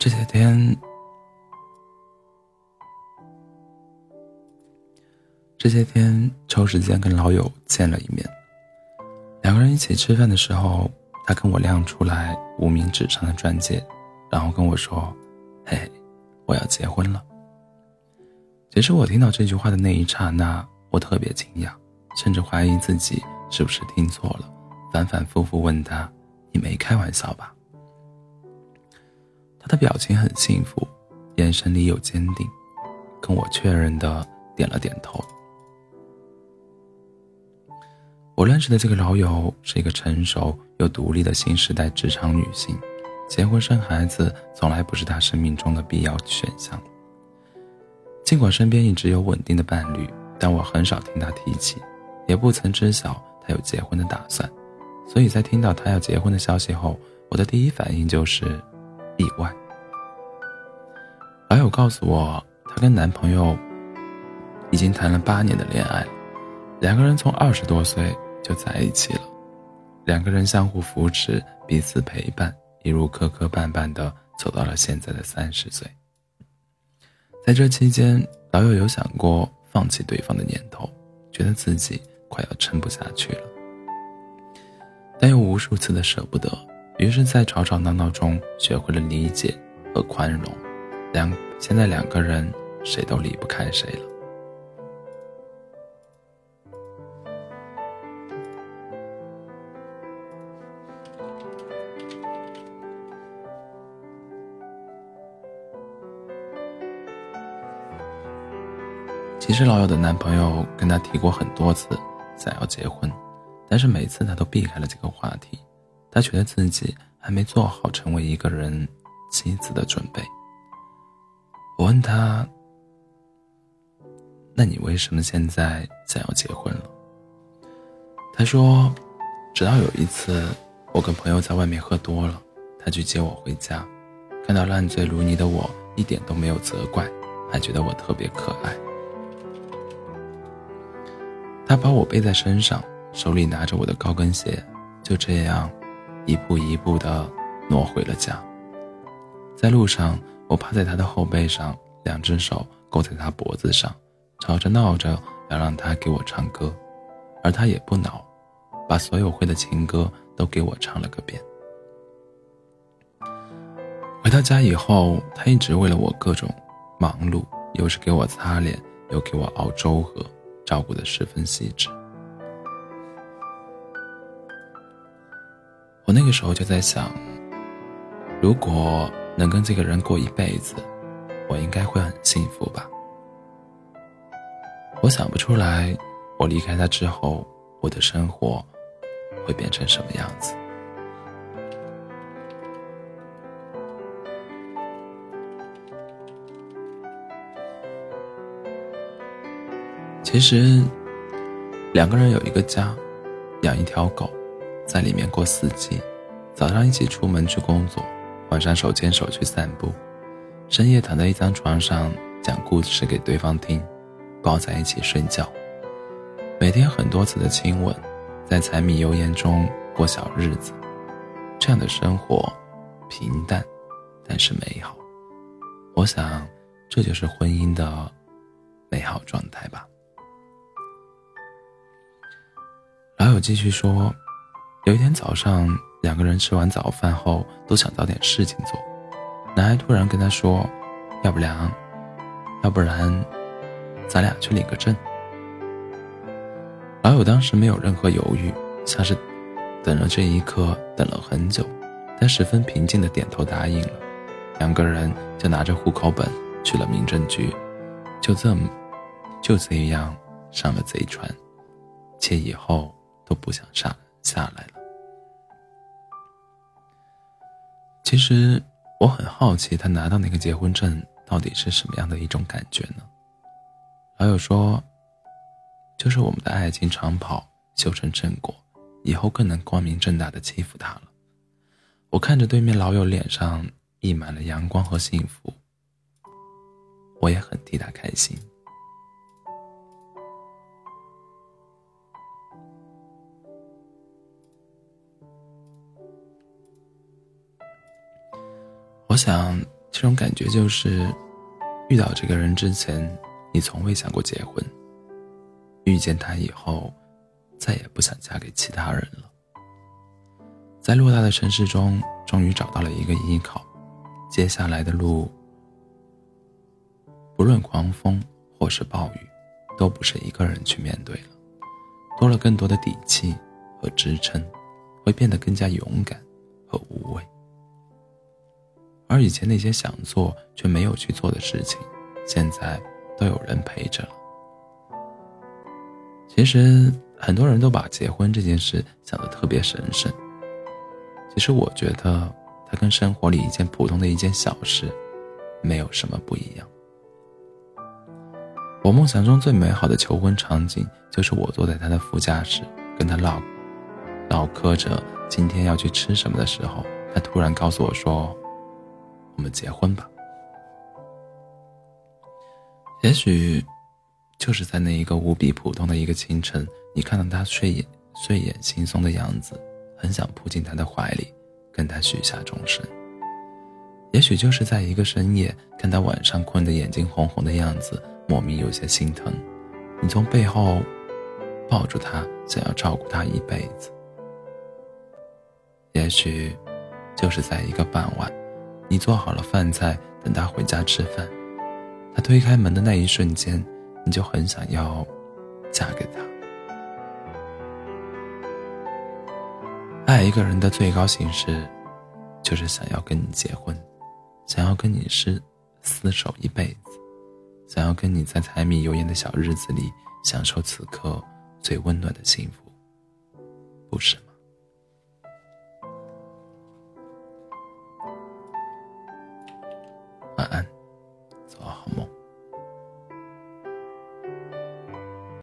这些天，这些天抽时间跟老友见了一面。两个人一起吃饭的时候，他跟我亮出来无名指上的钻戒，然后跟我说：“嘿，我要结婚了。”其实我听到这句话的那一刹那，我特别惊讶，甚至怀疑自己是不是听错了，反反复复问他：“你没开玩笑吧？”他的表情很幸福，眼神里有坚定，跟我确认的点了点头。我认识的这个老友是一个成熟又独立的新时代职场女性，结婚生孩子从来不是她生命中的必要选项。尽管身边一直有稳定的伴侣，但我很少听她提起，也不曾知晓她有结婚的打算。所以在听到她要结婚的消息后，我的第一反应就是意外。老友告诉我，她跟男朋友已经谈了八年的恋爱，两个人从二十多岁就在一起了，两个人相互扶持，彼此陪伴，一路磕磕绊绊的走到了现在的三十岁。在这期间，老友有想过放弃对方的念头，觉得自己快要撑不下去了，但又无数次的舍不得，于是，在吵吵闹闹中学会了理解和宽容。两现在两个人谁都离不开谁了。其实老友的男朋友跟她提过很多次想要结婚，但是每次她都避开了这个话题。他觉得自己还没做好成为一个人妻子的准备。我问他：“那你为什么现在想要结婚了？”他说：“直到有一次，我跟朋友在外面喝多了，他去接我回家，看到烂醉如泥的我，一点都没有责怪，还觉得我特别可爱。他把我背在身上，手里拿着我的高跟鞋，就这样，一步一步的挪回了家。在路上。”我趴在他的后背上，两只手勾在他脖子上，吵着闹着要让他给我唱歌，而他也不恼，把所有会的情歌都给我唱了个遍。回到家以后，他一直为了我各种忙碌，又是给我擦脸，又给我熬粥喝，照顾的十分细致。我那个时候就在想，如果……能跟这个人过一辈子，我应该会很幸福吧。我想不出来，我离开他之后，我的生活会变成什么样子。其实，两个人有一个家，养一条狗，在里面过四季，早上一起出门去工作。晚上手牵手去散步，深夜躺在一张床上讲故事给对方听，抱在一起睡觉。每天很多次的亲吻，在柴米油盐中过小日子，这样的生活平淡，但是美好。我想，这就是婚姻的美好状态吧。老友继续说，有一天早上。两个人吃完早饭后都想找点事情做，男孩突然跟他说：“要不然，要不然，咱俩去领个证。”老友当时没有任何犹豫，像是等了这一刻等了很久，但十分平静的点头答应了。两个人就拿着户口本去了民政局，就这么就这样上了贼船，且以后都不想下下来了。其实我很好奇，他拿到那个结婚证到底是什么样的一种感觉呢？老友说，就是我们的爱情长跑修成正果，以后更能光明正大的欺负他了。我看着对面老友脸上溢满了阳光和幸福，我也很替他开心。我想，这种感觉就是，遇到这个人之前，你从未想过结婚；遇见他以后，再也不想嫁给其他人了。在偌大的城市中，终于找到了一个依靠，接下来的路，不论狂风或是暴雨，都不是一个人去面对了，多了更多的底气和支撑，会变得更加勇敢和无畏。而以前那些想做却没有去做的事情，现在都有人陪着。其实很多人都把结婚这件事想得特别神圣，其实我觉得它跟生活里一件普通的一件小事，没有什么不一样。我梦想中最美好的求婚场景，就是我坐在他的副驾驶，跟他唠唠嗑着今天要去吃什么的时候，他突然告诉我说。我们结婚吧。也许，就是在那一个无比普通的一个清晨，你看到他睡眼睡眼惺忪的样子，很想扑进他的怀里，跟他许下终身。也许就是在一个深夜，看他晚上困得眼睛红红的样子，莫名有些心疼，你从背后抱住他，想要照顾他一辈子。也许，就是在一个傍晚。你做好了饭菜，等他回家吃饭。他推开门的那一瞬间，你就很想要嫁给他。爱一个人的最高形式，就是想要跟你结婚，想要跟你是厮守一辈子，想要跟你在柴米油盐的小日子里享受此刻最温暖的幸福，不是吗？